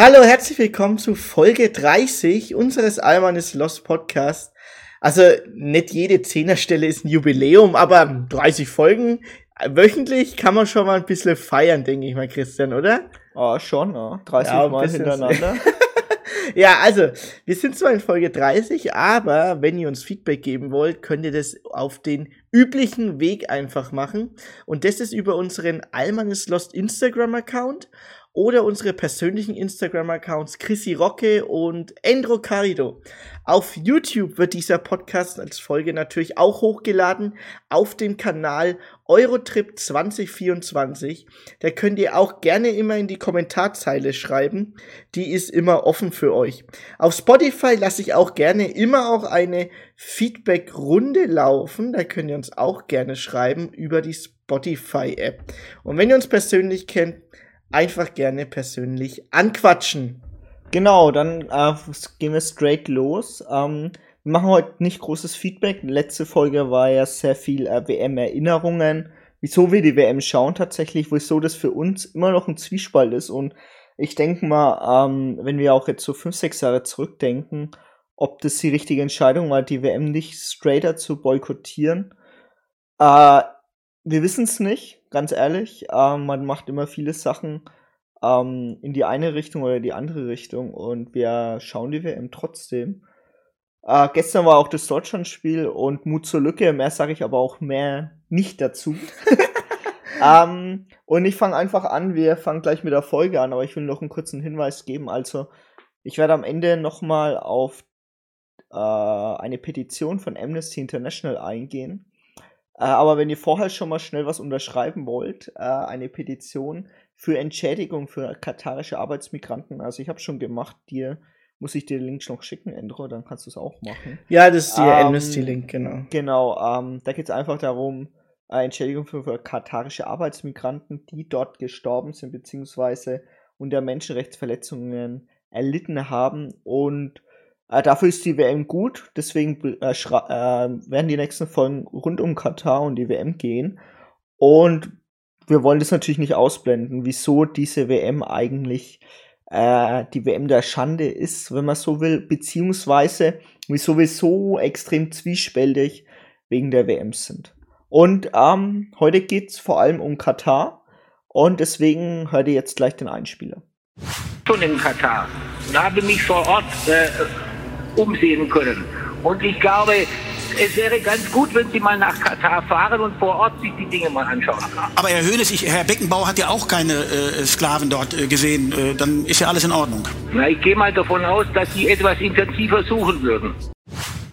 Hallo, herzlich willkommen zu Folge 30 unseres Almanis Lost Podcast. Also nicht jede Zehnerstelle ist ein Jubiläum, aber 30 Folgen wöchentlich kann man schon mal ein bisschen feiern, denke ich mal, Christian, oder? Ah, schon, ja. 30 ja, Mal hintereinander. ja, also, wir sind zwar in Folge 30, aber wenn ihr uns Feedback geben wollt, könnt ihr das auf den üblichen Weg einfach machen. Und das ist über unseren Almanis Lost Instagram-Account oder unsere persönlichen Instagram-Accounts Chrissy Rocke und Endro Carido. Auf YouTube wird dieser Podcast als Folge natürlich auch hochgeladen auf dem Kanal Eurotrip 2024. Da könnt ihr auch gerne immer in die Kommentarzeile schreiben. Die ist immer offen für euch. Auf Spotify lasse ich auch gerne immer auch eine Feedback-Runde laufen. Da könnt ihr uns auch gerne schreiben über die Spotify-App. Und wenn ihr uns persönlich kennt, einfach gerne persönlich anquatschen. Genau, dann äh, gehen wir straight los. Ähm, wir machen heute nicht großes Feedback. Letzte Folge war ja sehr viel äh, WM-Erinnerungen. Wieso wir die WM schauen tatsächlich, wieso das für uns immer noch ein Zwiespalt ist. Und ich denke mal, ähm, wenn wir auch jetzt so fünf, sechs Jahre zurückdenken, ob das die richtige Entscheidung war, die WM nicht straighter zu boykottieren. Äh, wir wissen es nicht, ganz ehrlich. Ähm, man macht immer viele Sachen ähm, in die eine Richtung oder die andere Richtung und wir schauen die WM trotzdem. Äh, gestern war auch das Deutschlandspiel und Mut zur Lücke. Mehr sage ich aber auch mehr nicht dazu. ähm, und ich fange einfach an. Wir fangen gleich mit der Folge an, aber ich will noch einen kurzen Hinweis geben. Also, ich werde am Ende nochmal auf äh, eine Petition von Amnesty International eingehen äh, aber wenn ihr vorher schon mal schnell was unterschreiben wollt, äh, eine Petition für Entschädigung für katarische Arbeitsmigranten, also ich habe schon gemacht, dir muss ich dir den Link noch schicken, Endro, dann kannst du es auch machen. Ja, das ist der ähm, Amnesty-Link, genau. Genau, ähm, da geht es einfach darum, äh, Entschädigung für, für katarische Arbeitsmigranten, die dort gestorben sind, beziehungsweise unter Menschenrechtsverletzungen erlitten haben und äh, dafür ist die WM gut, deswegen äh, äh, werden die nächsten Folgen rund um Katar und die WM gehen. Und wir wollen das natürlich nicht ausblenden, wieso diese WM eigentlich äh, die WM der Schande ist, wenn man so will, beziehungsweise wieso wir so extrem zwiespältig wegen der WM sind. Und ähm, heute geht's vor allem um Katar und deswegen hört ihr jetzt gleich den Einspieler. Schon in Katar und habe mich vor Ort äh, umsehen können. Und ich glaube, es wäre ganz gut, wenn Sie mal nach Katar fahren und vor Ort sich die Dinge mal anschauen. Aber Herr Höhnes, ich, Herr Beckenbauer hat ja auch keine äh, Sklaven dort äh, gesehen. Äh, dann ist ja alles in Ordnung. Na, ich gehe mal davon aus, dass Sie etwas intensiver suchen würden.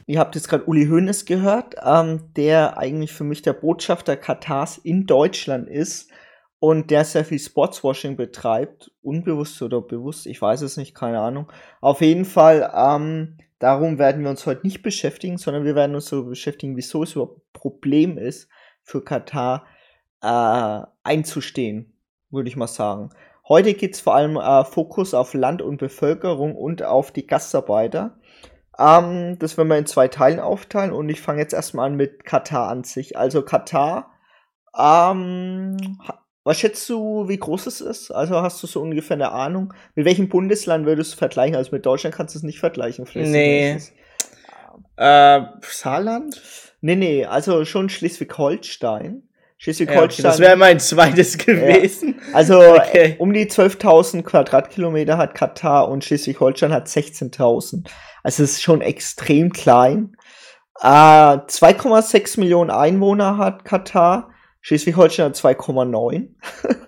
Ihr habt jetzt gerade Uli Hoeneß gehört, ähm, der eigentlich für mich der Botschafter Katars in Deutschland ist und der sehr viel Sportswashing betreibt, unbewusst oder bewusst, ich weiß es nicht, keine Ahnung. Auf jeden Fall ähm, Darum werden wir uns heute nicht beschäftigen, sondern wir werden uns so beschäftigen, wieso es überhaupt ein Problem ist, für Katar äh, einzustehen, würde ich mal sagen. Heute geht es vor allem äh, Fokus auf Land und Bevölkerung und auf die Gastarbeiter. Ähm, das werden wir in zwei Teilen aufteilen und ich fange jetzt erstmal an mit Katar an sich. Also Katar ähm, was schätzt du, wie groß es ist? Also hast du so ungefähr eine Ahnung? Mit welchem Bundesland würdest du vergleichen? Also mit Deutschland kannst du es nicht vergleichen. Nee. Äh, Saarland? Nee, nee, also schon Schleswig-Holstein. Schleswig-Holstein. Ja, okay, das wäre mein zweites gewesen. Ja. Also okay. um die 12.000 Quadratkilometer hat Katar und Schleswig-Holstein hat 16.000. Also es ist schon extrem klein. Äh, 2,6 Millionen Einwohner hat Katar. Schleswig-Holstein hat 2,9.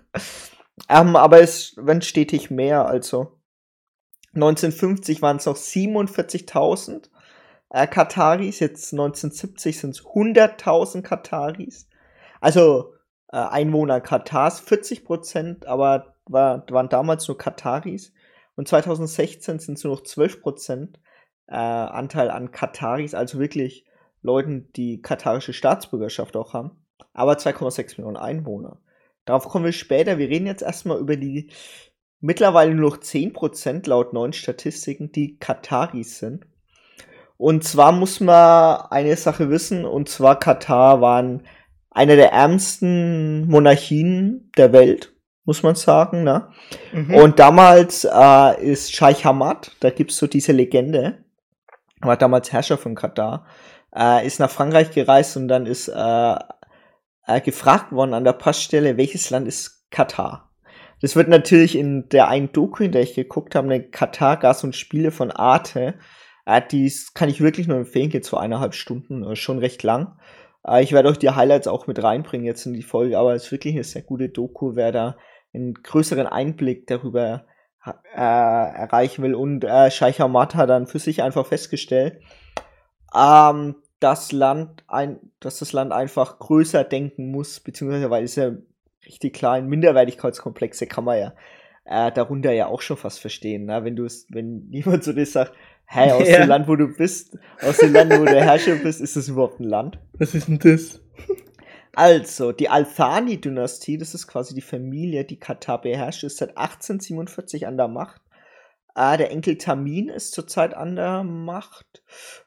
ähm, aber es werden stetig mehr. Also 1950 waren es noch 47.000 äh, Kataris. Jetzt 1970 sind es 100.000 Kataris. Also äh, Einwohner Katars 40 Prozent, aber war, waren damals nur Kataris. Und 2016 sind es nur noch 12 Prozent äh, Anteil an Kataris, also wirklich Leuten, die katarische Staatsbürgerschaft auch haben aber 2,6 Millionen Einwohner. Darauf kommen wir später. Wir reden jetzt erstmal über die mittlerweile nur noch 10% laut neuen Statistiken, die Kataris sind. Und zwar muss man eine Sache wissen, und zwar Katar waren eine der ärmsten Monarchien der Welt. muss man sagen. Ne? Mhm. Und damals äh, ist Scheich Hamad, da gibt's so diese Legende, war damals Herrscher von Katar, äh, ist nach Frankreich gereist und dann ist äh, äh, gefragt worden an der Passstelle, welches Land ist Katar? Das wird natürlich in der einen Doku, in der ich geguckt habe, eine Katar Gas und Spiele von Arte. Äh, die kann ich wirklich nur empfehlen, geht so eineinhalb Stunden, äh, schon recht lang. Äh, ich werde euch die Highlights auch mit reinbringen jetzt in die Folge, aber es ist wirklich eine sehr gute Doku, wer da einen größeren Einblick darüber äh, erreichen will. Und äh, Scheich Hamad hat dann für sich einfach festgestellt, ähm, das Land ein, dass das Land einfach größer denken muss, beziehungsweise weil es ja richtig klein, Minderwertigkeitskomplexe kann man ja äh, darunter ja auch schon fast verstehen, ne? wenn du es, wenn jemand zu dir sagt, hey, aus ja. dem Land, wo du bist, aus dem Land, wo du Herrscher bist, ist das überhaupt ein Land? Was ist denn das? Also, die Al-Thani-Dynastie, das ist quasi die Familie, die Katar beherrscht, ist seit 1847 an der Macht. Äh, der Enkel Tamin ist zurzeit an der Macht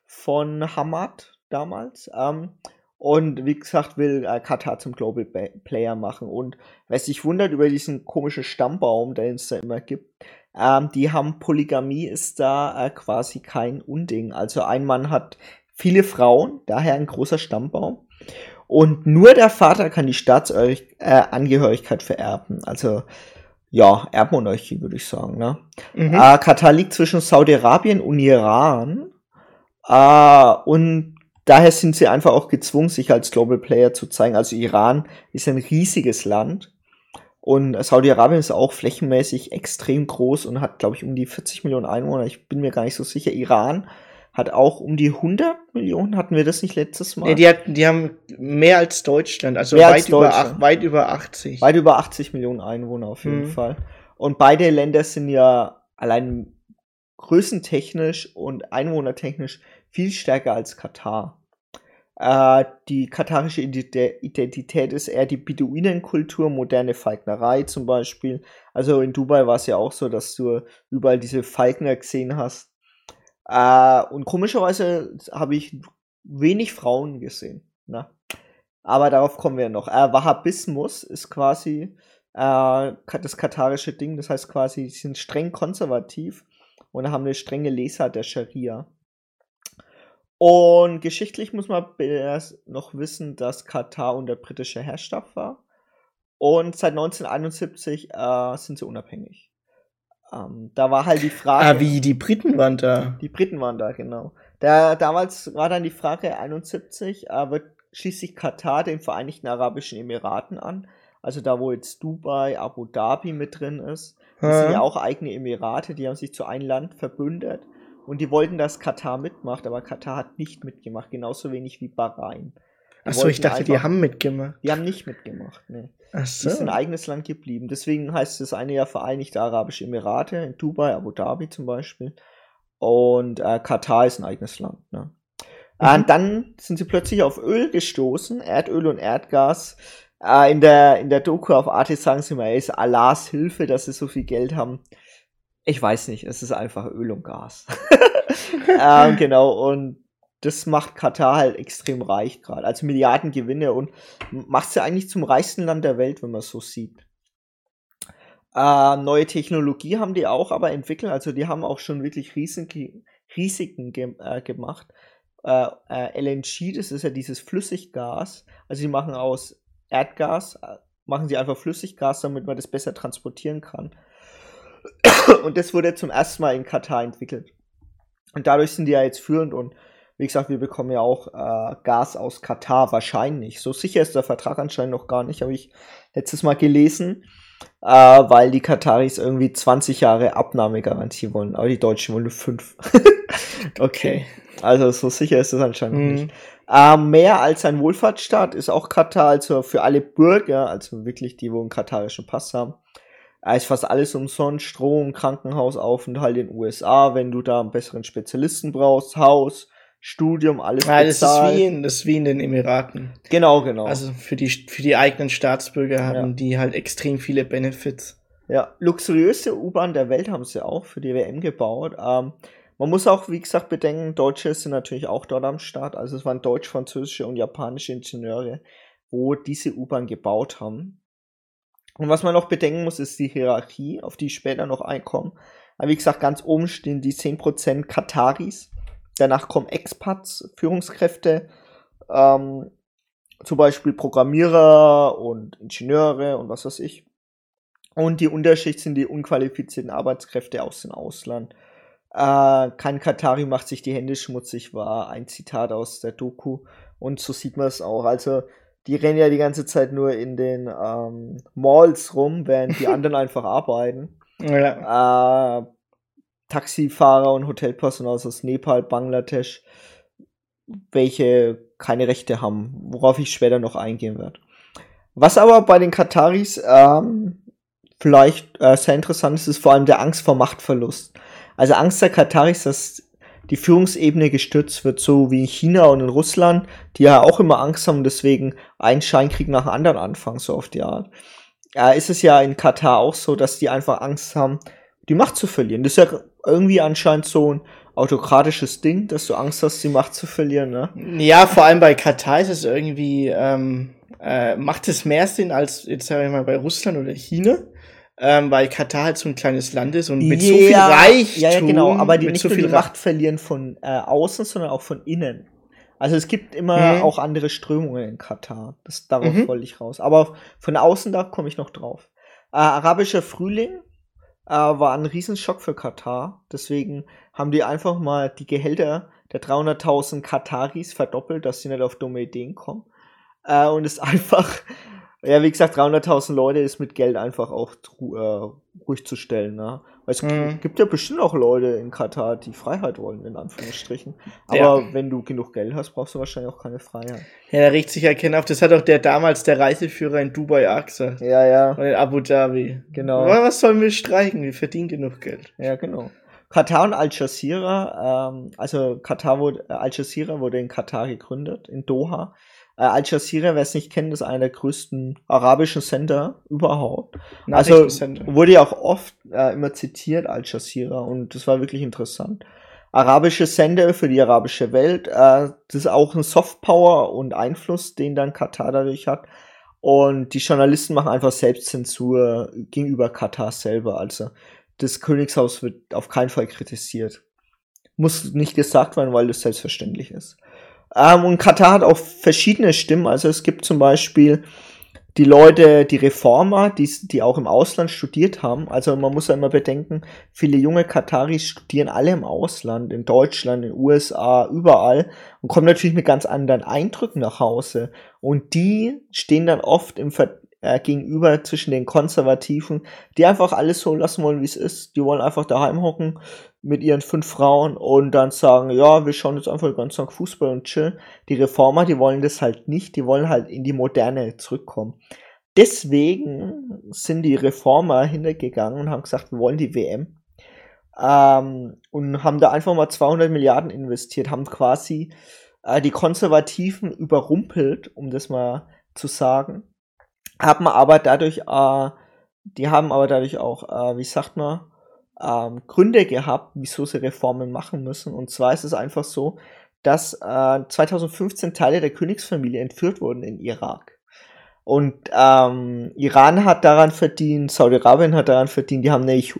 von Hamad damals. Ähm, und wie gesagt, will äh, Katar zum Global Player machen. Und wer sich wundert über diesen komischen Stammbaum, den es da immer gibt, ähm, die haben Polygamie ist da äh, quasi kein Unding. Also ein Mann hat viele Frauen, daher ein großer Stammbaum. Und nur der Vater kann die Staatsangehörigkeit äh, vererben. Also ja, Erbmonarchie würde ich sagen. Ne? Mhm. Äh, Katar liegt zwischen Saudi-Arabien und Iran. Äh, und daher sind sie einfach auch gezwungen, sich als Global Player zu zeigen. Also Iran ist ein riesiges Land. Und Saudi-Arabien ist auch flächenmäßig extrem groß und hat, glaube ich, um die 40 Millionen Einwohner. Ich bin mir gar nicht so sicher. Iran hat auch um die 100 Millionen, hatten wir das nicht letztes Mal? Nee, die, hat, die haben mehr als Deutschland, also weit, über, Deutschland. weit über 80. Weit über 80 Millionen Einwohner auf jeden mhm. Fall. Und beide Länder sind ja allein größentechnisch und einwohnertechnisch viel stärker als Katar. Äh, die katarische Identität ist eher die Beduinenkultur, moderne Falknerei zum Beispiel. Also in Dubai war es ja auch so, dass du überall diese Falkner gesehen hast äh, und komischerweise habe ich wenig Frauen gesehen. Ne? Aber darauf kommen wir noch. Äh, Wahhabismus ist quasi äh, das katarische Ding. Das heißt quasi, sie sind streng konservativ und haben eine strenge Lesart der Scharia. Und geschichtlich muss man erst noch wissen, dass Katar unter britischer Herrschaft war. Und seit 1971 äh, sind sie unabhängig. Ähm, da war halt die Frage. Ah, wie die Briten waren da. Die Briten waren da, genau. Da, damals war dann die Frage 71, äh, wird schließlich Katar den Vereinigten Arabischen Emiraten an. Also da, wo jetzt Dubai, Abu Dhabi mit drin ist. Das hm. sind ja auch eigene Emirate, die haben sich zu einem Land verbündet. Und die wollten, dass Katar mitmacht, aber Katar hat nicht mitgemacht, genauso wenig wie Bahrain. Achso, ich dachte, einfach, die haben mitgemacht. Die haben nicht mitgemacht, ne. Ach so. Die ist ein eigenes Land geblieben. Deswegen heißt das eine ja Vereinigte Arabische Emirate, in Dubai, Abu Dhabi zum Beispiel. Und äh, Katar ist ein eigenes Land. Ne? Mhm. Und dann sind sie plötzlich auf Öl gestoßen, Erdöl und Erdgas. Äh, in, der, in der Doku auf Arte sagen sie mal, es ist Allahs Hilfe, dass sie so viel Geld haben. Ich weiß nicht, es ist einfach Öl und Gas. ähm, genau, und das macht Katar halt extrem reich gerade. Also Milliardengewinne und macht sie eigentlich zum reichsten Land der Welt, wenn man es so sieht. Äh, neue Technologie haben die auch aber entwickelt. Also die haben auch schon wirklich Risiken, Risiken ge äh, gemacht. Äh, äh LNG, das ist ja dieses Flüssiggas. Also sie machen aus Erdgas, äh, machen sie einfach Flüssiggas, damit man das besser transportieren kann. Und das wurde zum ersten Mal in Katar entwickelt. Und dadurch sind die ja jetzt führend und wie gesagt, wir bekommen ja auch äh, Gas aus Katar, wahrscheinlich. So sicher ist der Vertrag anscheinend noch gar nicht, habe ich letztes Mal gelesen, äh, weil die Kataris irgendwie 20 Jahre Abnahmegarantie wollen, aber die Deutschen wollen nur 5. okay. Also so sicher ist es anscheinend mhm. nicht. Äh, mehr als ein Wohlfahrtsstaat ist auch Katar, also für alle Bürger, also wirklich die, wo einen katarischen Pass haben. Da ist fast alles umsonst, Strom, Krankenhausaufenthalt in den USA, wenn du da einen besseren Spezialisten brauchst, Haus, Studium, alles ja, das ist, wie in, das ist wie in den Emiraten. Genau, genau. Also für die, für die eigenen Staatsbürger haben ja. die halt extrem viele Benefits. Ja, luxuriöste U-Bahn der Welt haben sie auch für die WM gebaut. Ähm, man muss auch, wie gesagt, bedenken, Deutsche sind natürlich auch dort am Start. Also es waren deutsch, französische und japanische Ingenieure, wo diese U-Bahn gebaut haben. Und was man noch bedenken muss, ist die Hierarchie, auf die ich später noch einkomme. Aber wie gesagt, ganz oben stehen die 10% Kataris. Danach kommen Expats, Führungskräfte, ähm, zum Beispiel Programmierer und Ingenieure und was weiß ich. Und die Unterschicht sind die unqualifizierten Arbeitskräfte aus dem Ausland. Äh, kein Katari macht sich die Hände schmutzig, war ein Zitat aus der Doku. Und so sieht man es auch. Also, die rennen ja die ganze Zeit nur in den ähm, Malls rum, während die anderen einfach arbeiten. Ja. Äh, Taxifahrer und Hotelpersonal aus Nepal, Bangladesch, welche keine Rechte haben, worauf ich später noch eingehen werde. Was aber bei den Kataris ähm, vielleicht äh, sehr interessant ist, ist vor allem der Angst vor Machtverlust. Also Angst der Kataris, dass die Führungsebene gestürzt wird, so wie in China und in Russland, die ja auch immer Angst haben und deswegen einen Scheinkrieg nach dem anderen anfangen, so auf die Art. Äh, ist es ja in Katar auch so, dass die einfach Angst haben, die Macht zu verlieren. Das ist ja irgendwie anscheinend so ein autokratisches Ding, dass du Angst hast, die Macht zu verlieren, ne? Ja, vor allem bei Katar ist es irgendwie, ähm, äh, macht es mehr Sinn als jetzt sagen wir mal bei Russland oder China ähm, weil Katar halt so ein kleines Land ist und mit ja, so viel Reichtum. Ja, ja, genau, aber die nicht so nur die Macht verlieren von äh, außen, sondern auch von innen. Also es gibt immer mhm. auch andere Strömungen in Katar. Das, darauf mhm. wollte ich raus. Aber von außen, da komme ich noch drauf. Äh, arabischer Frühling äh, war ein Riesenschock für Katar. Deswegen haben die einfach mal die Gehälter der 300.000 Kataris verdoppelt, dass sie nicht auf dumme Ideen kommen. Äh, und es einfach ja, wie gesagt, 300.000 Leute ist mit Geld einfach auch äh, ruhig zu stellen. Ne? Weil es mhm. gibt ja bestimmt auch Leute in Katar, die Freiheit wollen, in Anführungsstrichen. Aber ja. wenn du genug Geld hast, brauchst du wahrscheinlich auch keine Freiheit. Ja, da riecht sich erkennen auf. Das hat auch der damals der Reiseführer in Dubai auch gesagt. Ja, ja. Und in Abu Dhabi. Genau. Aber was sollen wir streiken? Wir verdienen genug Geld. Ja, genau. Katar und Al Jazeera, ähm, also Katar wurde, Al Jazeera wurde in Katar gegründet, in Doha. Äh, Al Jazeera, wer es nicht kennt, ist einer der größten arabischen Sender überhaupt. Also wurde ja auch oft äh, immer zitiert, Al Jazeera, und das war wirklich interessant. Arabische Sender für die arabische Welt, äh, das ist auch ein Softpower und Einfluss, den dann Katar dadurch hat. Und die Journalisten machen einfach Selbstzensur gegenüber Katar selber. Also das Königshaus wird auf keinen Fall kritisiert. Muss nicht gesagt werden, weil das selbstverständlich ist. Ähm, und Katar hat auch verschiedene Stimmen. Also es gibt zum Beispiel die Leute, die Reformer, die, die auch im Ausland studiert haben. Also man muss ja immer bedenken, viele junge Kataris studieren alle im Ausland, in Deutschland, in den USA, überall und kommen natürlich mit ganz anderen Eindrücken nach Hause. Und die stehen dann oft im Ver äh, gegenüber zwischen den Konservativen, die einfach alles so lassen wollen, wie es ist. Die wollen einfach daheim hocken, mit ihren fünf Frauen und dann sagen, ja, wir schauen jetzt einfach ganzen Tag Fußball und chillen. Die Reformer, die wollen das halt nicht, die wollen halt in die Moderne zurückkommen. Deswegen sind die Reformer hintergegangen und haben gesagt, wir wollen die WM. Ähm, und haben da einfach mal 200 Milliarden investiert, haben quasi äh, die Konservativen überrumpelt, um das mal zu sagen. Haben aber dadurch, äh, die haben aber dadurch auch, äh, wie sagt man, ähm, Gründe gehabt, wieso sie Reformen machen müssen. Und zwar ist es einfach so, dass äh, 2015 Teile der Königsfamilie entführt wurden in Irak. Und ähm, Iran hat daran verdient, Saudi-Arabien hat daran verdient, die haben nämlich,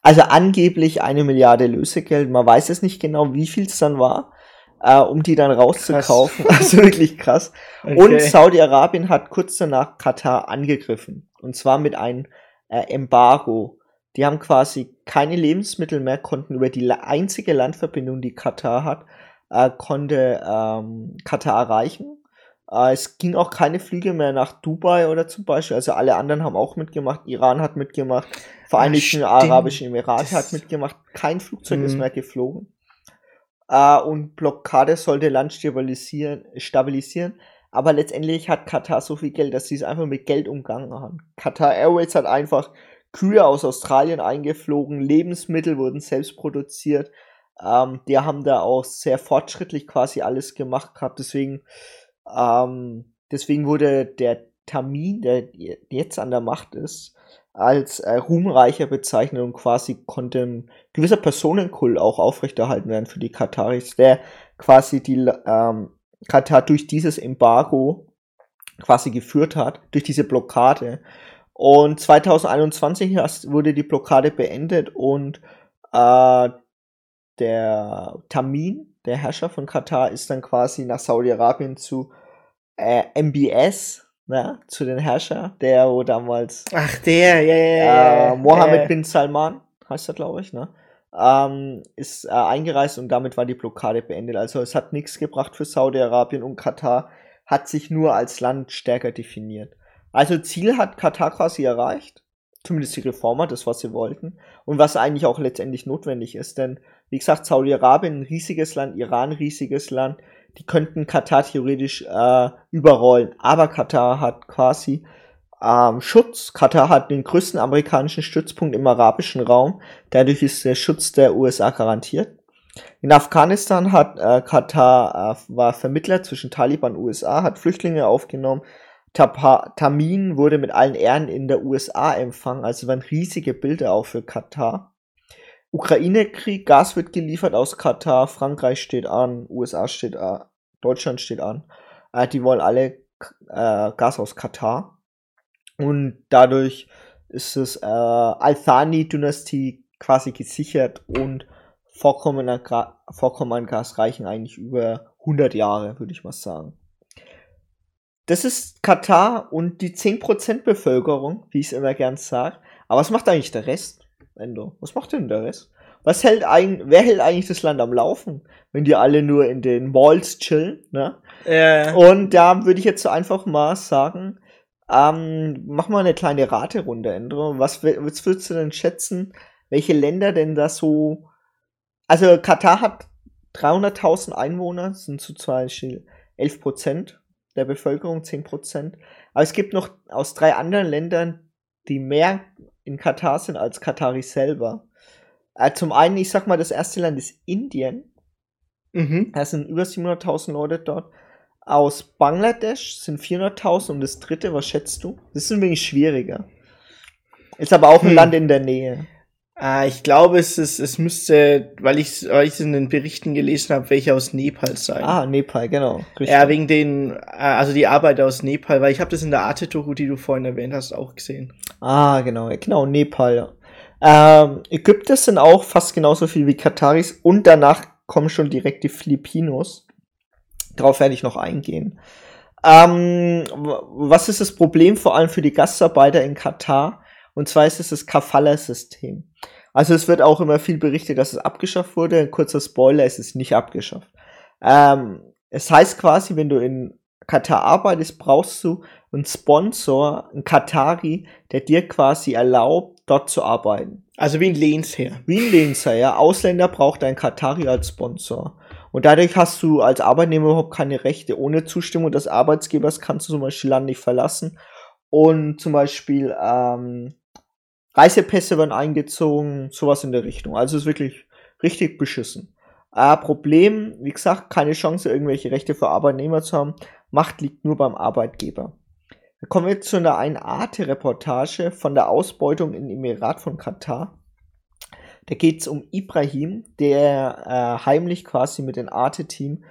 also angeblich eine Milliarde Lösegeld, man weiß es nicht genau, wie viel es dann war, äh, um die dann rauszukaufen. Krass. Also wirklich krass. Okay. Und Saudi-Arabien hat kurz danach Katar angegriffen. Und zwar mit einem äh, Embargo. Die haben quasi keine Lebensmittel mehr, konnten über die einzige Landverbindung, die Katar hat, äh, konnte ähm, Katar erreichen. Äh, es ging auch keine Flüge mehr nach Dubai oder zum Beispiel. Also alle anderen haben auch mitgemacht. Iran hat mitgemacht. Vereinigten ja, Arabischen Emirate das hat mitgemacht. Kein Flugzeug ist mhm. mehr geflogen. Äh, und Blockade sollte Land stabilisieren, stabilisieren. Aber letztendlich hat Katar so viel Geld, dass sie es einfach mit Geld umgangen haben. Qatar Airways hat einfach Kühe aus Australien eingeflogen, Lebensmittel wurden selbst produziert. Ähm, die haben da auch sehr fortschrittlich quasi alles gemacht gehabt. Deswegen, ähm, deswegen wurde der Termin, der jetzt an der Macht ist, als äh, ruhmreicher bezeichnet und quasi konnte ein gewisser Personenkult auch aufrechterhalten werden für die Kataris, der quasi die ähm, Katar durch dieses Embargo quasi geführt hat, durch diese Blockade Und 2021 wurde die Blockade beendet und äh, der Tamin, der Herrscher von Katar, ist dann quasi nach Saudi-Arabien zu äh, MBS, ne, zu den Herrscher, der wo damals. Ach, der, ja, ja, ja. Äh, Mohammed bin Salman, heißt er, glaube ich, ne? Ähm, ist äh, eingereist und damit war die Blockade beendet. Also es hat nichts gebracht für Saudi-Arabien und Katar hat sich nur als Land stärker definiert. Also Ziel hat Katar quasi erreicht. Zumindest die Reformer, das, was sie wollten. Und was eigentlich auch letztendlich notwendig ist. Denn, wie gesagt, Saudi-Arabien, riesiges Land, Iran, riesiges Land. Die könnten Katar theoretisch äh, überrollen. Aber Katar hat quasi ähm, Schutz. Katar hat den größten amerikanischen Stützpunkt im arabischen Raum. Dadurch ist der Schutz der USA garantiert. In Afghanistan hat äh, Katar äh, war Vermittler zwischen Taliban und USA, hat Flüchtlinge aufgenommen. Tapa, Tamin wurde mit allen Ehren in der USA empfangen, also waren riesige Bilder auch für Katar. Ukraine-Krieg, Gas wird geliefert aus Katar, Frankreich steht an, USA steht an, Deutschland steht an. Äh, die wollen alle äh, Gas aus Katar. Und dadurch ist es äh, Al-Thani-Dynastie quasi gesichert und Vorkommen an, Vorkommen an Gas reichen eigentlich über 100 Jahre, würde ich mal sagen. Das ist Katar und die 10% Bevölkerung, wie ich es immer gern sage. Aber was macht eigentlich der Rest, Endo? Was macht denn der Rest? Was hält eigentlich, wer hält eigentlich das Land am Laufen, wenn die alle nur in den Malls chillen, ne? Ja. Und da würde ich jetzt so einfach mal sagen, ähm, mach mal eine kleine Raterunde, Endo. Was, was würdest du denn schätzen, welche Länder denn da so also Katar hat 300.000 Einwohner, sind zu Beispiel 11 Prozent der Bevölkerung, 10 Prozent. Aber es gibt noch aus drei anderen Ländern, die mehr in Katar sind als Katari selber. Äh, zum einen, ich sag mal, das erste Land ist Indien. Mhm. Da sind über 700.000 Leute dort. Aus Bangladesch sind 400.000 und das dritte, was schätzt du? Das ist ein wenig schwieriger. Ist aber auch ein Hm. Land in der Nähe. Ah, ich glaube, es ist, es müsste, weil ich weil ich in den Berichten gelesen habe, welche aus Nepal sein. Ah, Nepal, genau. Richtig. ja, wegen den, äh, also die Arbeiter aus Nepal, weil ich habe das in der Arte-Doku, die du vorhin erwähnt hast, auch gesehen. Ah, genau, genau, Nepal. Ja. Ähm, Ägypter sind auch fast genauso viel wie Kataris und danach kommen schon direkt die Filipinos. Darauf werde ich noch eingehen. Ähm, was ist das Problem vor allem für die Gastarbeiter in Katar? Und zwar ist es das Kafala-System. Also es wird auch immer viel berichtet, dass es abgeschafft wurde. Ein kurzer Spoiler, es ist nicht abgeschafft. Ähm, es heißt quasi, wenn du in Katar arbeitest, brauchst du einen Sponsor, einen Katari, der dir quasi erlaubt, dort zu arbeiten. Also wie ein Lehnsherr. Wie ein Linzer, ja. Ausländer braucht ein Katari als Sponsor. Und dadurch hast du als Arbeitnehmer überhaupt keine Rechte. Ohne Zustimmung des Arbeitgebers kannst du zum Beispiel Land nicht verlassen. Und zum Beispiel ähm, Reisepässe werden eingezogen, sowas in der Richtung. Also ist wirklich richtig beschissen. Äh, Problem, wie gesagt, keine Chance, irgendwelche Rechte für Arbeitnehmer zu haben. Macht liegt nur beim Arbeitgeber. Dann kommen wir zu einer einen Arte-Reportage von der Ausbeutung im Emirat von Katar. Da geht es um Ibrahim, der äh, heimlich quasi mit dem Arte-Team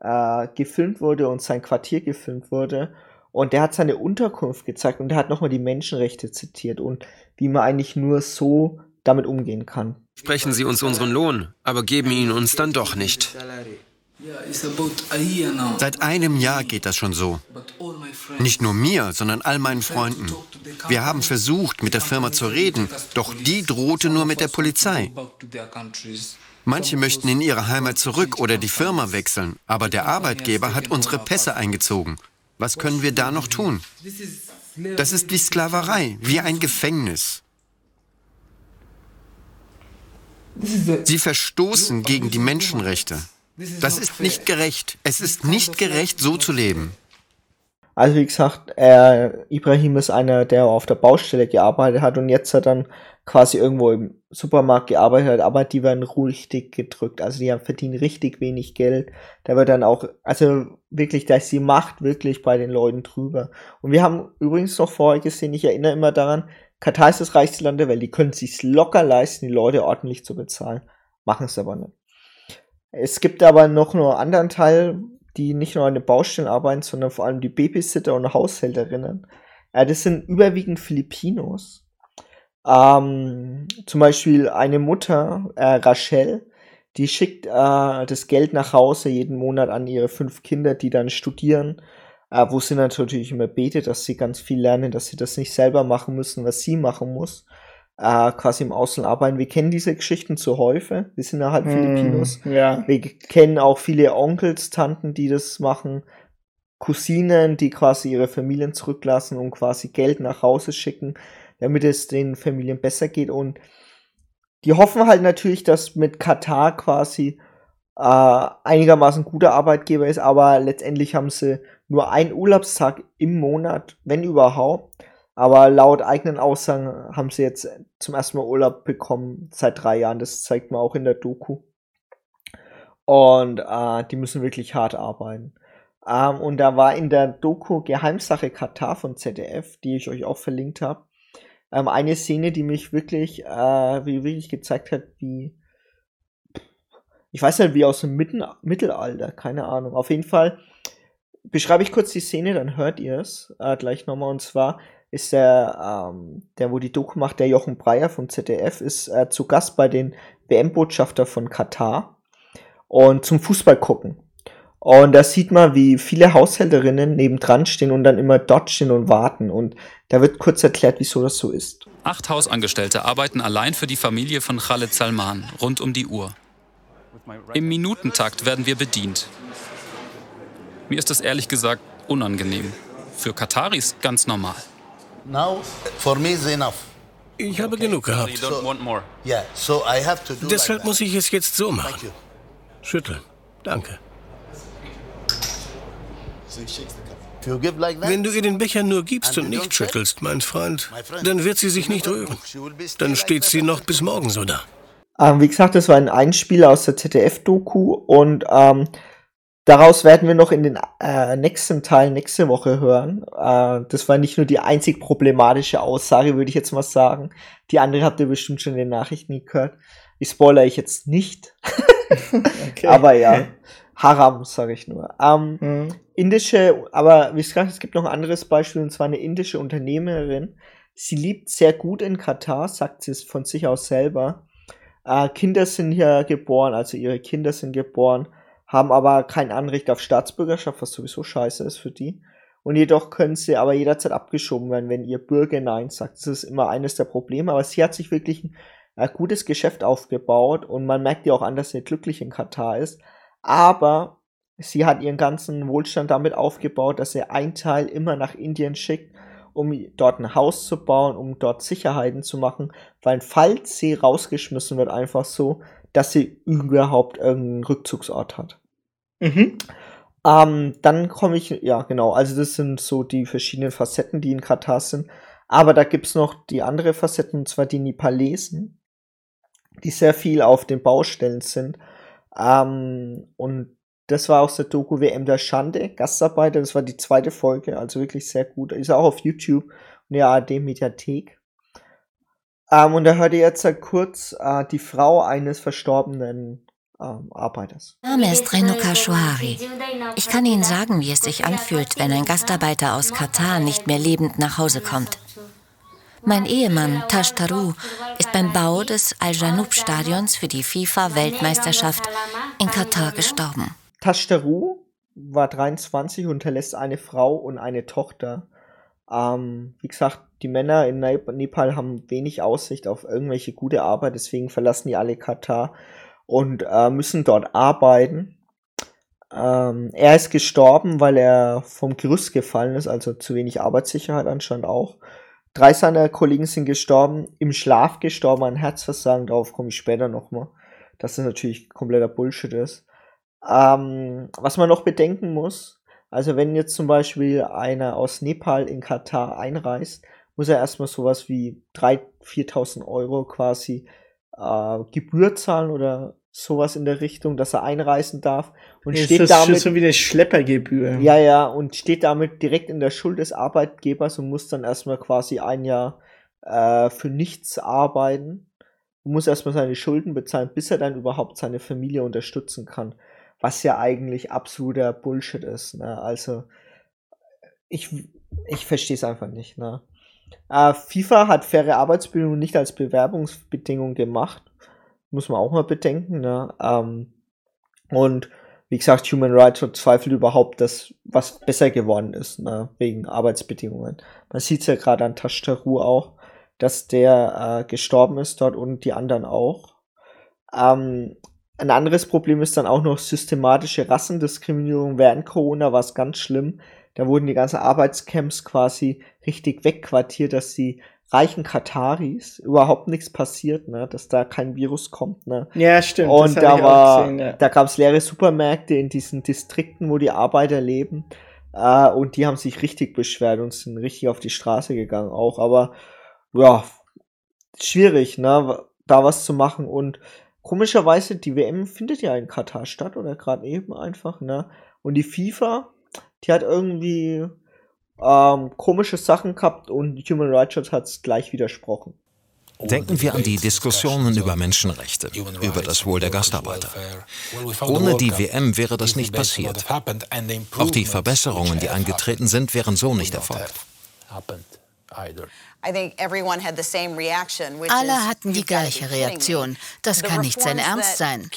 äh, gefilmt wurde und sein Quartier gefilmt wurde. Und der hat seine Unterkunft gezeigt und der hat nochmal die Menschenrechte zitiert und wie man eigentlich nur so damit umgehen kann. Sprechen Sie uns unseren Lohn, aber geben ihn uns dann doch nicht. Seit einem Jahr geht das schon so. Nicht nur mir, sondern all meinen Freunden. Wir haben versucht, mit der Firma zu reden, doch die drohte nur mit der Polizei. Manche möchten in ihre Heimat zurück oder die Firma wechseln, aber der Arbeitgeber hat unsere Pässe eingezogen. Was können wir da noch tun? Das ist wie Sklaverei, wie ein Gefängnis. Sie verstoßen gegen die Menschenrechte. Das ist nicht gerecht. Es ist nicht gerecht, so zu leben. Also wie gesagt, äh, Ibrahim ist einer, der auf der Baustelle gearbeitet hat und jetzt hat dann quasi irgendwo im Supermarkt gearbeitet hat, aber die werden richtig gedrückt. Also die verdienen richtig wenig Geld. Da wird dann auch, also wirklich, da ist die Macht wirklich bei den Leuten drüber. Und wir haben übrigens noch vorher gesehen, ich erinnere immer daran, Katar ist das reichste Land der Welt. Die können es sich locker leisten, die Leute ordentlich zu bezahlen. Machen es aber nicht. Es gibt aber noch einen anderen Teil, die nicht nur an den Baustellen arbeiten, sondern vor allem die Babysitter und Haushälterinnen. Äh, das sind überwiegend Filipinos. Ähm, zum Beispiel eine Mutter, äh, Rachel, die schickt äh, das Geld nach Hause jeden Monat an ihre fünf Kinder, die dann studieren, äh, wo sie natürlich immer betet, dass sie ganz viel lernen, dass sie das nicht selber machen müssen, was sie machen muss, äh, quasi im Ausland arbeiten. Wir kennen diese Geschichten zu Häufe, wir sind ja halt hm, Filipinos. Ja. Wir kennen auch viele Onkels, Tanten, die das machen, Cousinen, die quasi ihre Familien zurücklassen und quasi Geld nach Hause schicken, damit es den Familien besser geht und die hoffen halt natürlich, dass mit Katar quasi äh, einigermaßen guter Arbeitgeber ist, aber letztendlich haben sie nur einen Urlaubstag im Monat, wenn überhaupt. Aber laut eigenen Aussagen haben sie jetzt zum ersten Mal Urlaub bekommen seit drei Jahren. Das zeigt man auch in der Doku. Und äh, die müssen wirklich hart arbeiten. Ähm, und da war in der Doku Geheimsache Katar von ZDF, die ich euch auch verlinkt habe, ähm, eine Szene, die mich wirklich, äh, wie wirklich gezeigt hat, wie, ich weiß nicht, wie aus dem Mitten Mittelalter, keine Ahnung. Auf jeden Fall beschreibe ich kurz die Szene, dann hört ihr es äh, gleich nochmal. Und zwar ist der, ähm, der, wo die Doku macht, der Jochen Breyer vom ZDF, ist äh, zu Gast bei den WM-Botschafter von Katar und zum Fußball gucken. Und da sieht man, wie viele Haushälterinnen nebendran stehen und dann immer dort stehen und warten. Und da wird kurz erklärt, wieso das so ist. Acht Hausangestellte arbeiten allein für die Familie von Khaled Salman rund um die Uhr. Im Minutentakt werden wir bedient. Mir ist das ehrlich gesagt unangenehm. Für Kataris ganz normal. Ich habe genug gehabt. Deshalb muss ich es jetzt so machen. Schütteln. Danke. Wenn du ihr den Becher nur gibst und nicht schüttelst, mein Freund, dann wird sie sich nicht rühren. Dann steht sie noch bis morgen so da. Ähm, wie gesagt, das war ein Einspieler aus der ZDF-Doku und ähm, daraus werden wir noch in den äh, nächsten Teil nächste Woche hören. Äh, das war nicht nur die einzig problematische Aussage, würde ich jetzt mal sagen. Die andere habt ihr bestimmt schon in den Nachrichten gehört. Ich spoilere ich jetzt nicht. okay. Aber ja. Haram, sage ich nur. Ähm, mhm. Indische, aber wie gesagt, es gibt noch ein anderes Beispiel, und zwar eine indische Unternehmerin. Sie liebt sehr gut in Katar, sagt sie es von sich aus selber. Äh, Kinder sind hier geboren, also ihre Kinder sind geboren, haben aber kein Anrecht auf Staatsbürgerschaft, was sowieso scheiße ist für die. Und jedoch können sie aber jederzeit abgeschoben werden, wenn ihr Bürger Nein sagt. Das ist immer eines der Probleme. Aber sie hat sich wirklich ein äh, gutes Geschäft aufgebaut und man merkt ja auch an, dass sie glücklich in Katar ist aber sie hat ihren ganzen Wohlstand damit aufgebaut, dass sie einen Teil immer nach Indien schickt, um dort ein Haus zu bauen, um dort Sicherheiten zu machen, weil falls sie rausgeschmissen wird, einfach so, dass sie überhaupt irgendeinen Rückzugsort hat. Mhm. Ähm, dann komme ich, ja genau, also das sind so die verschiedenen Facetten, die in Katar sind. Aber da gibt es noch die andere Facetten, und zwar die Nepalesen, die sehr viel auf den Baustellen sind ähm, und das war aus der Doku WM der Schande, Gastarbeiter, das war die zweite Folge, also wirklich sehr gut. Ist auch auf YouTube und der ARD-Mediathek. Ähm, und da hört ihr jetzt halt kurz äh, die Frau eines verstorbenen ähm, Arbeiters. Mein Name ist Renuka Shuhari. Ich kann Ihnen sagen, wie es sich anfühlt, wenn ein Gastarbeiter aus Katar nicht mehr lebend nach Hause kommt. Mein Ehemann Tash Taru ist beim Bau des Al-Janoub-Stadions für die FIFA-Weltmeisterschaft in Katar gestorben. Tash Taru war 23 und hinterlässt eine Frau und eine Tochter. Ähm, wie gesagt, die Männer in Nepal haben wenig Aussicht auf irgendwelche gute Arbeit, deswegen verlassen die alle Katar und äh, müssen dort arbeiten. Ähm, er ist gestorben, weil er vom Gerüst gefallen ist, also zu wenig Arbeitssicherheit anscheinend auch. Drei seiner Kollegen sind gestorben, im Schlaf gestorben an Herzversagen, darauf komme ich später nochmal, das natürlich kompletter Bullshit ist. Ähm, was man noch bedenken muss, also wenn jetzt zum Beispiel einer aus Nepal in Katar einreist, muss er erstmal sowas wie 3.000, 4.000 Euro quasi äh, Gebühr zahlen oder sowas in der Richtung, dass er einreisen darf und ist steht das damit so wie eine Schleppergebühr. Ja, ja, und steht damit direkt in der Schuld des Arbeitgebers und muss dann erstmal quasi ein Jahr äh, für nichts arbeiten und muss erstmal seine Schulden bezahlen, bis er dann überhaupt seine Familie unterstützen kann, was ja eigentlich absoluter Bullshit ist. Ne? Also ich ich verstehe es einfach nicht. Ne? Äh, FIFA hat faire Arbeitsbedingungen nicht als Bewerbungsbedingung gemacht. Muss man auch mal bedenken. Ne? Ähm, und wie gesagt, Human Rights verzweifelt überhaupt, dass was besser geworden ist, ne? wegen Arbeitsbedingungen. Man sieht es ja gerade an Tashtaru auch, dass der äh, gestorben ist dort und die anderen auch. Ähm, ein anderes Problem ist dann auch noch systematische Rassendiskriminierung. Während Corona war es ganz schlimm. Da wurden die ganzen Arbeitscamps quasi richtig wegquartiert, dass die reichen Kataris überhaupt nichts passiert, ne, dass da kein Virus kommt, ne. Ja, stimmt. Und da war, gesehen, ja. da gab es leere Supermärkte in diesen Distrikten, wo die Arbeiter leben, äh, und die haben sich richtig beschwert und sind richtig auf die Straße gegangen auch, aber ja, schwierig, ne, da was zu machen und komischerweise die WM findet ja in Katar statt oder gerade eben einfach, ne, und die FIFA, die hat irgendwie ähm, komische Sachen gehabt und Human Rights Watch hat es gleich widersprochen. Denken wir an die Diskussionen über Menschenrechte, über das Wohl der Gastarbeiter. Ohne die WM wäre das nicht passiert. Auch die Verbesserungen, die eingetreten sind, wären so nicht erfolgt. Alle hatten die gleiche Reaktion. Das kann nicht sein Ernst sein.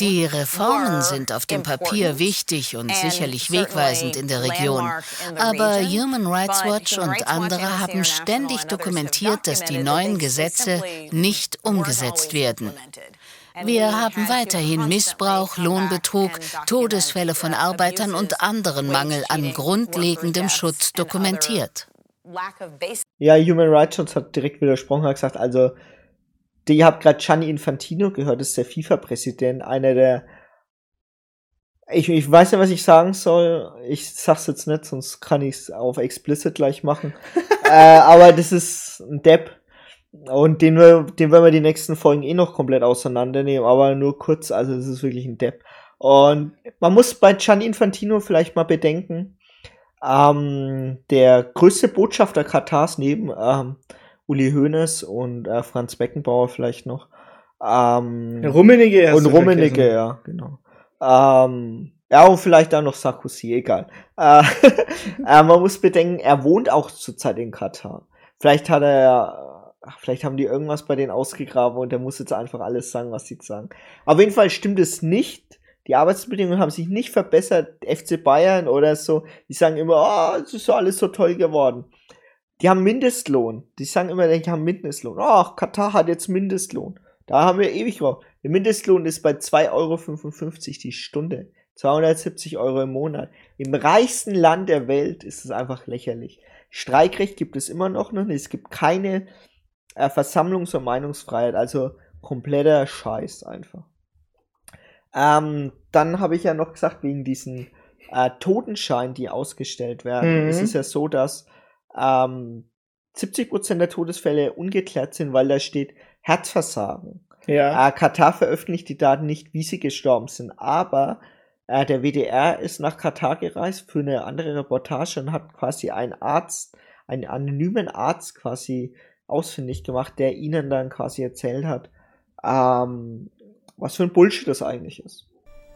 Die Reformen sind auf dem Papier wichtig und sicherlich wegweisend in der Region. Aber Human Rights Watch und andere haben ständig dokumentiert, dass die neuen Gesetze nicht umgesetzt werden. Wir haben weiterhin Missbrauch, Lohnbetrug, Todesfälle von Arbeitern und anderen Mangel an grundlegendem Schutz dokumentiert. Ja, Human Rights Watch hat direkt widersprochen, hat gesagt, also, ihr habt gerade Gianni Infantino gehört, das ist der FIFA-Präsident, einer der ich, ich weiß ja, was ich sagen soll. Ich sag's jetzt nicht, sonst kann ich's auf explicit gleich machen. äh, aber das ist ein Depp. Und den, den werden wir die nächsten Folgen eh noch komplett auseinandernehmen, aber nur kurz, also es ist wirklich ein Depp. Und man muss bei Gianni Infantino vielleicht mal bedenken, ähm, der größte Botschafter Katars neben ähm, Uli Hoeneß und äh, Franz Beckenbauer vielleicht noch. Ähm, Rummenigge und Rummenigge, ja, genau. Ähm, ja, und vielleicht auch noch Sarkozy, egal. Äh, äh, man muss bedenken, er wohnt auch zurzeit in Katar. Vielleicht hat er, vielleicht haben die irgendwas bei denen ausgegraben und er muss jetzt einfach alles sagen, was sie sagen. Auf jeden Fall stimmt es nicht, die Arbeitsbedingungen haben sich nicht verbessert. FC Bayern oder so, die sagen immer, oh, es ist alles so toll geworden. Die haben Mindestlohn. Die sagen immer, die haben Mindestlohn. Ach, Katar hat jetzt Mindestlohn. Da haben wir ewig gebraucht. Der Mindestlohn ist bei 2,55 Euro die Stunde. 270 Euro im Monat. Im reichsten Land der Welt ist es einfach lächerlich. Streikrecht gibt es immer noch nicht. Es gibt keine äh, Versammlungs- und Meinungsfreiheit. Also kompletter Scheiß einfach. Ähm, dann habe ich ja noch gesagt, wegen diesen äh, Totenschein, die ausgestellt werden, mhm. ist es ja so, dass ähm, 70% der Todesfälle ungeklärt sind, weil da steht Herzversagen. Ja. Äh, Katar veröffentlicht die Daten nicht, wie sie gestorben sind, aber äh, der WDR ist nach Katar gereist für eine andere Reportage und hat quasi einen Arzt, einen anonymen Arzt quasi ausfindig gemacht, der ihnen dann quasi erzählt hat, ähm, was für ein Bullshit das eigentlich ist.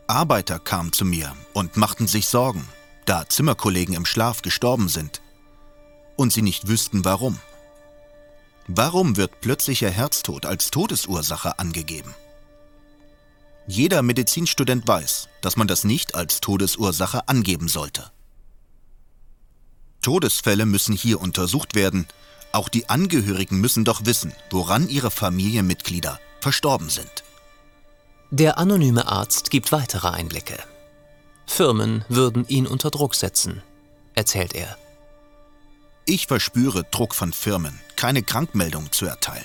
Arbeiter kamen zu mir und machten sich Sorgen, da Zimmerkollegen im Schlaf gestorben sind und sie nicht wüssten warum. Warum wird plötzlicher Herztod als Todesursache angegeben? Jeder Medizinstudent weiß, dass man das nicht als Todesursache angeben sollte. Todesfälle müssen hier untersucht werden. Auch die Angehörigen müssen doch wissen, woran ihre Familienmitglieder verstorben sind. Der anonyme Arzt gibt weitere Einblicke. Firmen würden ihn unter Druck setzen, erzählt er. Ich verspüre Druck von Firmen, keine Krankmeldung zu erteilen.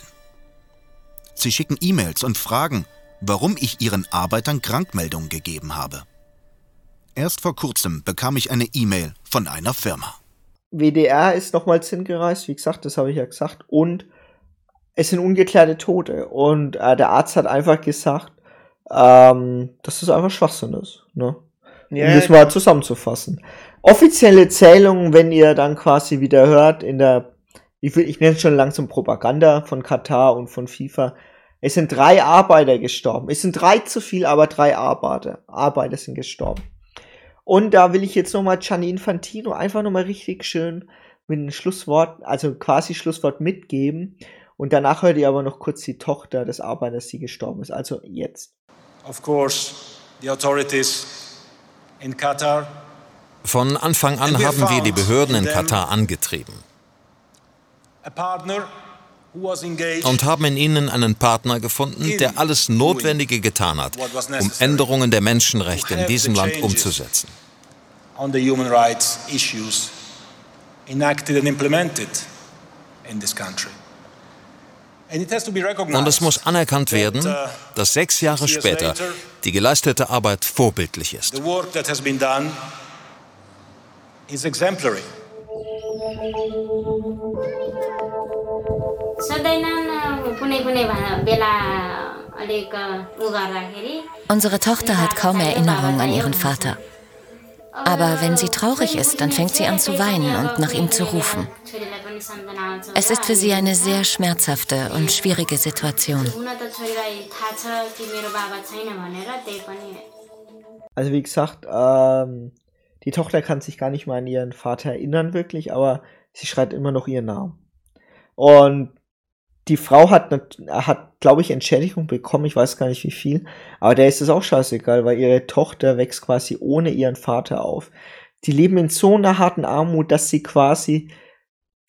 Sie schicken E-Mails und fragen, warum ich ihren Arbeitern Krankmeldungen gegeben habe. Erst vor kurzem bekam ich eine E-Mail von einer Firma. WDR ist nochmals hingereist, wie gesagt, das habe ich ja gesagt, und es sind ungeklärte Tote. Und äh, der Arzt hat einfach gesagt, ähm, dass das einfach Schwachsinn ist. Ne? Ja, um das mal zusammenzufassen. Offizielle Zählungen, wenn ihr dann quasi wieder hört, in der, ich, will, ich nenne es schon langsam Propaganda von Katar und von FIFA, es sind drei Arbeiter gestorben. Es sind drei zu viel, aber drei Arbeiter, Arbeiter sind gestorben. Und da will ich jetzt nochmal Gianni Infantino einfach nochmal richtig schön mit einem Schlusswort, also quasi Schlusswort mitgeben. Und danach hört ihr aber noch kurz die Tochter des Arbeiters, die gestorben ist. Also jetzt. Of course, the authorities in Qatar. Von Anfang an haben wir die Behörden in Katar angetrieben. und haben in ihnen einen Partner gefunden, der alles Notwendige getan hat, um Änderungen der Menschenrechte in diesem Land umzusetzen. Und es muss anerkannt werden, uh, dass sechs Jahre später die geleistete Arbeit vorbildlich ist. Unsere Tochter hat kaum Erinnerungen an ihren Vater. Aber wenn sie traurig ist, dann fängt sie an zu weinen und nach ihm zu rufen. Es ist für sie eine sehr schmerzhafte und schwierige Situation. Also wie gesagt, ähm, die Tochter kann sich gar nicht mal an ihren Vater erinnern wirklich, aber sie schreit immer noch ihren Namen. Und die Frau hat, hat glaube ich, Entschädigung bekommen, ich weiß gar nicht wie viel, aber der ist es auch scheißegal, weil ihre Tochter wächst quasi ohne ihren Vater auf. Die leben in so einer harten Armut, dass sie quasi,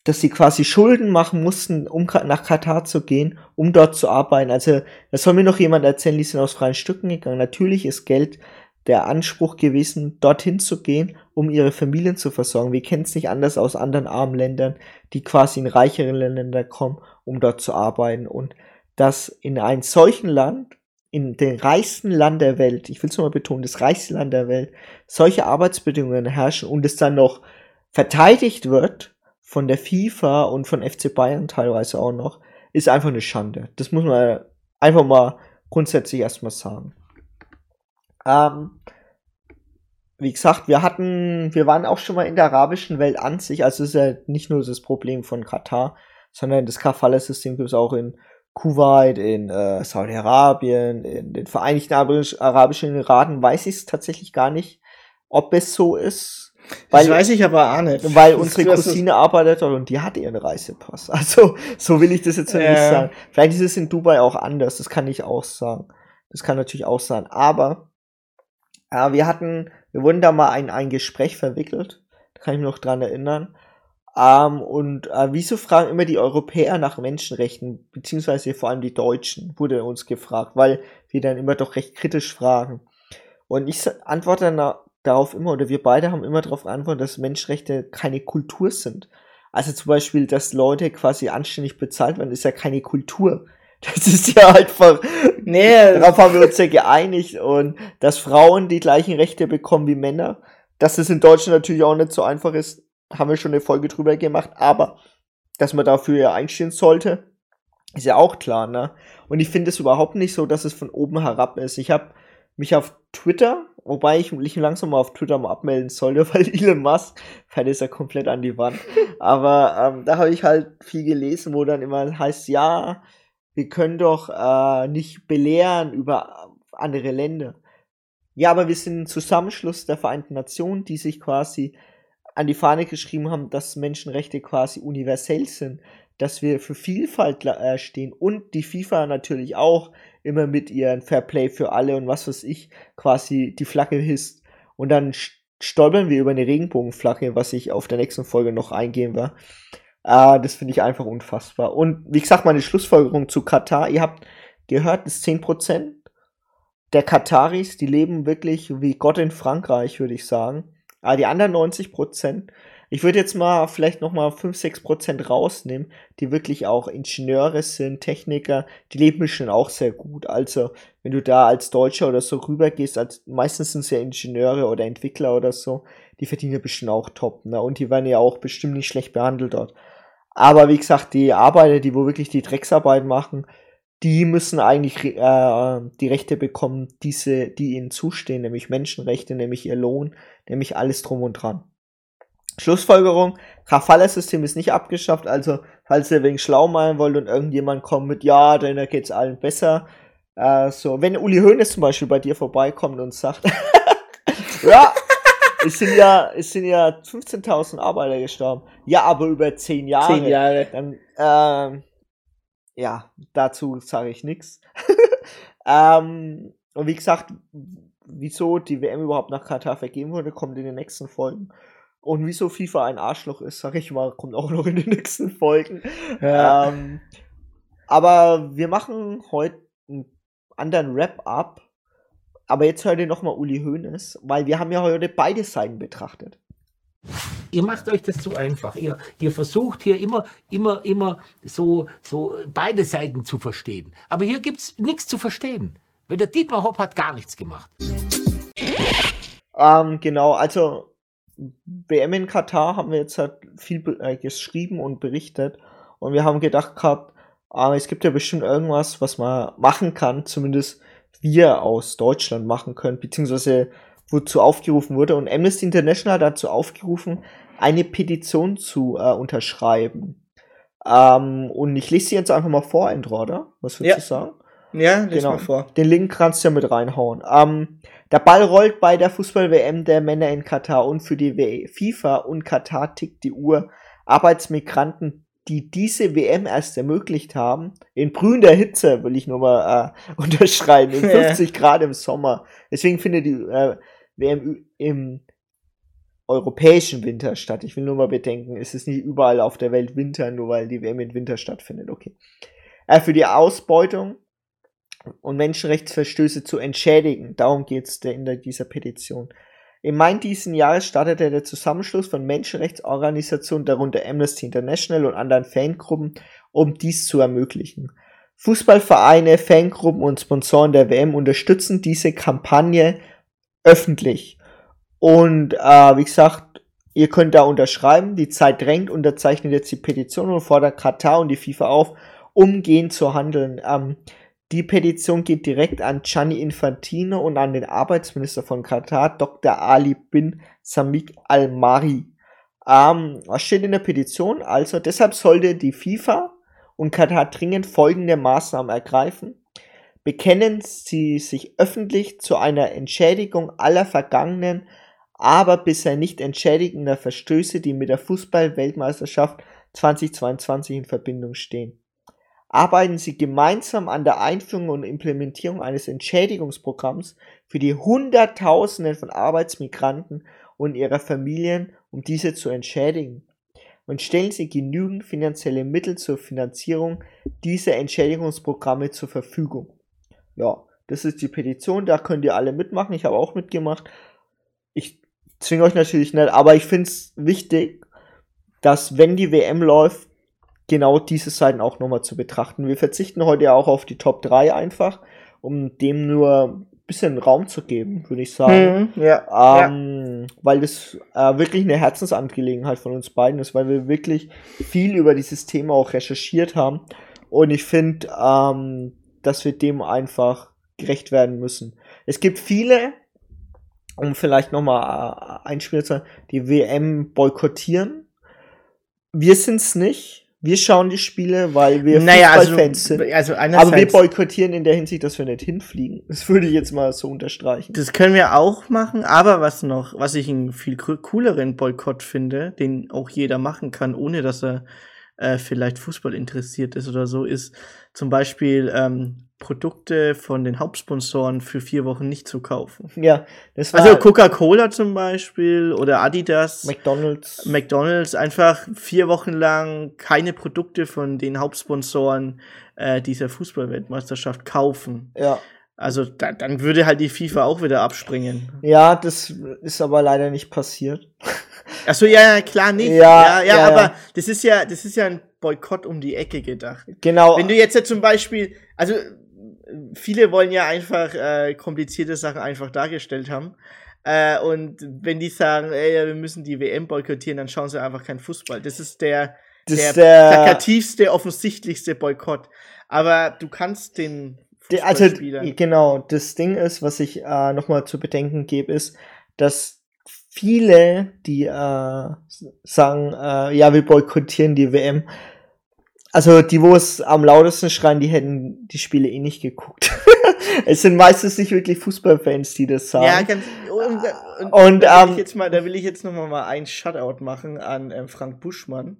dass sie quasi Schulden machen mussten, um nach Katar zu gehen, um dort zu arbeiten. Also, das soll mir noch jemand erzählen, die sind aus freien Stücken gegangen. Natürlich ist Geld der Anspruch gewesen, dorthin zu gehen, um ihre Familien zu versorgen. Wir kennen es nicht anders aus anderen armen Ländern, die quasi in reichere Länder kommen, um dort zu arbeiten. Und dass in einem solchen Land, in dem reichsten Land der Welt, ich will es mal betonen, das reichste Land der Welt, solche Arbeitsbedingungen herrschen und es dann noch verteidigt wird von der FIFA und von FC Bayern teilweise auch noch, ist einfach eine Schande. Das muss man einfach mal grundsätzlich erstmal sagen. Ähm, wie gesagt, wir hatten, wir waren auch schon mal in der arabischen Welt an sich, also es ist ja nicht nur das Problem von Katar, sondern das Kafala-System gibt es auch in Kuwait, in äh, Saudi-Arabien, in den Vereinigten Arabischen Emiraten, weiß ich es tatsächlich gar nicht, ob es so ist. Weil, das weiß ich aber auch nicht. Weil unsere Cousine arbeitet dort und die hat ihren Reisepass. Also, so will ich das jetzt ja. nicht sagen. Vielleicht ist es in Dubai auch anders, das kann ich auch sagen. Das kann natürlich auch sein. Aber äh, wir hatten, wir wurden da mal ein, ein Gespräch verwickelt. Da kann ich mich noch dran erinnern. Ähm, und äh, wieso fragen immer die Europäer nach Menschenrechten, beziehungsweise vor allem die Deutschen, wurde uns gefragt, weil wir dann immer doch recht kritisch fragen. Und ich antworte dann darauf immer, oder wir beide haben immer darauf geantwortet, dass Menschenrechte keine Kultur sind. Also zum Beispiel, dass Leute quasi anständig bezahlt werden, ist ja keine Kultur. Das ist ja einfach. Nee, darauf haben wir uns ja geeinigt. Und dass Frauen die gleichen Rechte bekommen wie Männer, dass es in Deutschland natürlich auch nicht so einfach ist, haben wir schon eine Folge drüber gemacht. Aber dass man dafür ja einstehen sollte, ist ja auch klar, ne? Und ich finde es überhaupt nicht so, dass es von oben herab ist. Ich habe mich auf Twitter, wobei ich mich langsam mal auf Twitter mal abmelden sollte, weil Elon Musk fällt es ja komplett an die Wand. Aber ähm, da habe ich halt viel gelesen, wo dann immer heißt, ja, wir können doch äh, nicht belehren über andere Länder. Ja, aber wir sind ein Zusammenschluss der Vereinten Nationen, die sich quasi an die Fahne geschrieben haben, dass Menschenrechte quasi universell sind, dass wir für Vielfalt äh, stehen und die FIFA natürlich auch immer mit ihren Fairplay für alle und was weiß ich quasi die Flagge hisst. Und dann stolpern wir über eine Regenbogenflagge, was ich auf der nächsten Folge noch eingehen war. Äh, das finde ich einfach unfassbar. Und wie gesagt, meine Schlussfolgerung zu Katar, ihr habt gehört, dass 10% der Kataris, die leben wirklich wie Gott in Frankreich, würde ich sagen. Aber die anderen 90%, ich würde jetzt mal vielleicht nochmal 5, 6% rausnehmen, die wirklich auch Ingenieure sind, Techniker, die leben schon auch sehr gut. Also, wenn du da als Deutscher oder so rübergehst, als, meistens sind es ja Ingenieure oder Entwickler oder so, die verdienen bestimmt auch top, ne? Und die werden ja auch bestimmt nicht schlecht behandelt dort. Aber wie gesagt, die Arbeiter, die wo wirklich die Drecksarbeit machen, die müssen eigentlich äh, die Rechte bekommen, diese, die ihnen zustehen, nämlich Menschenrechte, nämlich ihr Lohn, nämlich alles drum und dran. Schlussfolgerung, Kafala-System ist nicht abgeschafft, also falls ihr wegen schlau malen wollt und irgendjemand kommt mit, ja, dann geht's allen besser. Äh, so, wenn Uli Hoeneß zum Beispiel bei dir vorbeikommt und sagt, ja, es sind ja, es sind ja 15.000 Arbeiter gestorben. Ja, aber über 10 Jahre. 10 Jahre. Dann, ähm, ja, dazu sage ich nichts. ähm, und wie gesagt, wieso die WM überhaupt nach Katar vergeben wurde, kommt in den nächsten Folgen. Und wieso FIFA ein Arschloch ist, sag ich mal, kommt auch noch in den nächsten Folgen. Ja. Ähm, aber wir machen heute einen anderen Wrap-up. Aber jetzt hört ihr nochmal Uli Hoeneß, weil wir haben ja heute beide Seiten betrachtet. Ihr macht euch das zu einfach. Ihr, ihr versucht hier immer, immer, immer so, so beide Seiten zu verstehen. Aber hier gibt es nichts zu verstehen. Weil der Dietmar Hopp hat gar nichts gemacht. Ähm, genau, also WM in Katar haben wir jetzt halt viel äh, geschrieben und berichtet. Und wir haben gedacht gehabt, äh, es gibt ja bestimmt irgendwas, was man machen kann, zumindest wir aus Deutschland machen können, beziehungsweise wozu aufgerufen wurde. Und Amnesty International hat dazu aufgerufen, eine Petition zu äh, unterschreiben. Ähm, und ich lese sie jetzt einfach mal vor, Endroder. Was würdest ja. du sagen? Ja, lese genau. mal vor. Den Link kannst du ja mit reinhauen. Ähm, der Ball rollt bei der Fußball-WM der Männer in Katar und für die FIFA und Katar tickt die Uhr. Arbeitsmigranten, die diese WM erst ermöglicht haben, in brühender Hitze, will ich nur mal äh, unterschreiben, in 50 Grad im Sommer. Deswegen findet die äh, WM im europäischen Winter statt. Ich will nur mal bedenken, es ist nicht überall auf der Welt Winter, nur weil die WM im Winter stattfindet. Okay. Äh, für die Ausbeutung und Menschenrechtsverstöße zu entschädigen. Darum geht es in dieser Petition. Im Mai diesen Jahres startete der Zusammenschluss von Menschenrechtsorganisationen, darunter Amnesty International und anderen Fangruppen, um dies zu ermöglichen. Fußballvereine, Fangruppen und Sponsoren der WM unterstützen diese Kampagne öffentlich. Und äh, wie gesagt, ihr könnt da unterschreiben. Die Zeit drängt, unterzeichnet jetzt die Petition und fordert Katar und die FIFA auf, umgehend zu handeln. Ähm, die Petition geht direkt an Gianni Infantino und an den Arbeitsminister von Katar, Dr. Ali bin Samik Al-Mari. Ähm, was steht in der Petition? Also, deshalb sollte die FIFA und Katar dringend folgende Maßnahmen ergreifen. Bekennen sie sich öffentlich zu einer Entschädigung aller vergangenen, aber bisher nicht entschädigender Verstöße, die mit der Fußball-Weltmeisterschaft 2022 in Verbindung stehen arbeiten sie gemeinsam an der Einführung und Implementierung eines Entschädigungsprogramms für die Hunderttausenden von Arbeitsmigranten und ihrer Familien, um diese zu entschädigen. Und stellen sie genügend finanzielle Mittel zur Finanzierung dieser Entschädigungsprogramme zur Verfügung. Ja, das ist die Petition, da könnt ihr alle mitmachen. Ich habe auch mitgemacht. Ich zwinge euch natürlich nicht, aber ich finde es wichtig, dass wenn die WM läuft, genau diese Seiten auch nochmal zu betrachten. Wir verzichten heute ja auch auf die Top 3 einfach, um dem nur ein bisschen Raum zu geben, würde ich sagen. Mhm, ja, ähm, ja. Weil das äh, wirklich eine Herzensangelegenheit von uns beiden ist, weil wir wirklich viel über dieses Thema auch recherchiert haben. Und ich finde, ähm, dass wir dem einfach gerecht werden müssen. Es gibt viele, um vielleicht nochmal äh, einspielen zu die WM boykottieren. Wir sind es nicht wir schauen die Spiele, weil wir naja, Fußballfans also, sind. Also aber wir boykottieren in der Hinsicht, dass wir nicht hinfliegen. Das würde ich jetzt mal so unterstreichen. Das können wir auch machen, aber was noch, was ich einen viel cooleren Boykott finde, den auch jeder machen kann, ohne dass er äh, vielleicht Fußball interessiert ist oder so, ist zum Beispiel ähm, Produkte von den Hauptsponsoren für vier Wochen nicht zu kaufen. Ja, das war Also Coca-Cola zum Beispiel oder Adidas. McDonalds. McDonalds einfach vier Wochen lang keine Produkte von den Hauptsponsoren äh, dieser Fußballweltmeisterschaft kaufen. Ja. Also da, dann würde halt die FIFA auch wieder abspringen. Ja, das ist aber leider nicht passiert. Achso, ja, klar nicht. Ja, ja, ja, ja aber ja. das ist ja, das ist ja ein Boykott um die Ecke gedacht. Genau. Wenn du jetzt ja zum Beispiel, also viele wollen ja einfach äh, komplizierte Sachen einfach dargestellt haben. Äh, und wenn die sagen, ey, wir müssen die WM boykottieren, dann schauen sie einfach keinen Fußball. Das ist der, das der, der plakativste, offensichtlichste Boykott. Aber du kannst den also genau, das Ding ist, was ich äh, nochmal zu bedenken gebe, ist, dass viele, die äh, sagen, äh, ja, wir boykottieren die WM, Also die, wo es am lautesten schreien, die hätten die Spiele eh nicht geguckt. es sind meistens nicht wirklich Fußballfans, die das sagen. Ja, ganz, und, und, und da, will ähm, ich jetzt mal, da will ich jetzt noch mal ein Shutout machen an ähm, Frank Buschmann.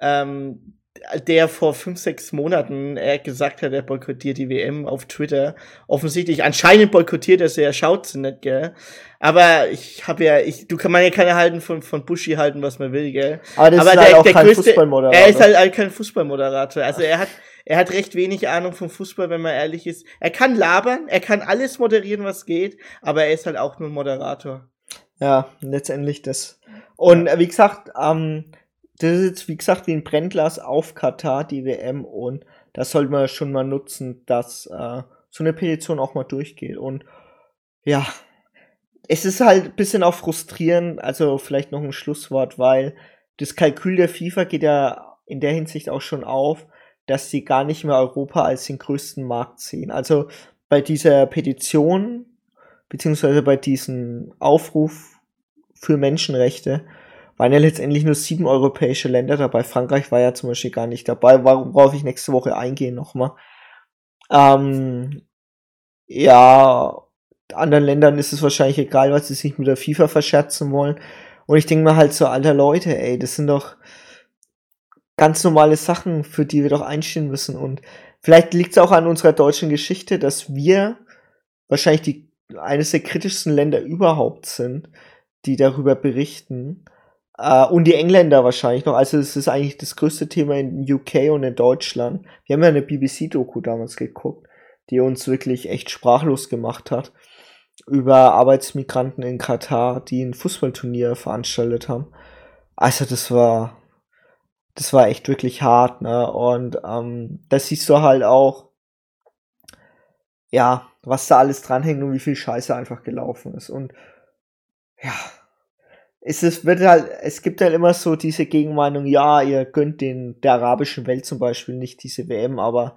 Ähm, der vor fünf, sechs Monaten er gesagt hat, er boykottiert die WM auf Twitter. Offensichtlich, anscheinend boykottiert er sie, er schaut sie nicht, gell? Aber ich habe ja, ich, du kann man ja keine halten von, von Buschi halten, was man will, gell? Aber, das Aber ist der, halt auch der kein größte, Fußballmoderator. Er ist halt, halt kein Fußballmoderator. Also er hat, er hat recht wenig Ahnung vom Fußball, wenn man ehrlich ist. Er kann labern, er kann alles moderieren, was geht, aber er ist halt auch nur ein Moderator. Ja, letztendlich das. Und ja. wie gesagt, ähm, das ist jetzt, wie gesagt, wie ein Brennglas auf Katar, die WM, und das sollte man schon mal nutzen, dass äh, so eine Petition auch mal durchgeht. Und ja, es ist halt ein bisschen auch frustrierend, also vielleicht noch ein Schlusswort, weil das Kalkül der FIFA geht ja in der Hinsicht auch schon auf, dass sie gar nicht mehr Europa als den größten Markt sehen. Also bei dieser Petition, beziehungsweise bei diesem Aufruf für Menschenrechte, waren ja letztendlich nur sieben europäische Länder dabei. Frankreich war ja zum Beispiel gar nicht dabei, worauf ich nächste Woche eingehen nochmal. Ähm, ja, anderen Ländern ist es wahrscheinlich egal, weil sie sich mit der FIFA verscherzen wollen. Und ich denke mir halt so, alter Leute, ey, das sind doch ganz normale Sachen, für die wir doch einstehen müssen. Und vielleicht liegt es auch an unserer deutschen Geschichte, dass wir wahrscheinlich die, eines der kritischsten Länder überhaupt sind, die darüber berichten. Uh, und die Engländer wahrscheinlich noch. Also es ist eigentlich das größte Thema in UK und in Deutschland. Wir haben ja eine BBC-Doku damals geguckt, die uns wirklich echt sprachlos gemacht hat über Arbeitsmigranten in Katar, die ein Fußballturnier veranstaltet haben. Also das war, das war echt wirklich hart, ne? Und ähm, das siehst du halt auch, ja, was da alles dranhängt und wie viel Scheiße einfach gelaufen ist. Und ja, es ist, wird halt, es gibt halt immer so diese Gegenmeinung, ja, ihr gönnt den der arabischen Welt zum Beispiel nicht diese WM, aber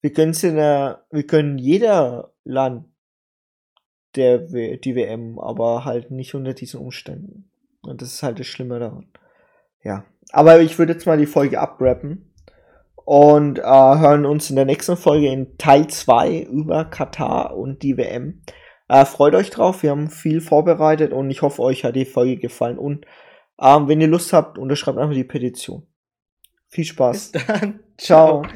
wir gönnen in der, wir gönnen jeder Land der die WM, aber halt nicht unter diesen Umständen. Und das ist halt das Schlimme daran. Ja. Aber ich würde jetzt mal die Folge abrappen und äh, hören uns in der nächsten Folge in Teil 2 über Katar und die WM. Äh, freut euch drauf, wir haben viel vorbereitet und ich hoffe, euch hat die Folge gefallen. Und ähm, wenn ihr Lust habt, unterschreibt einfach die Petition. Viel Spaß. Bis dann. Ciao. Ciao.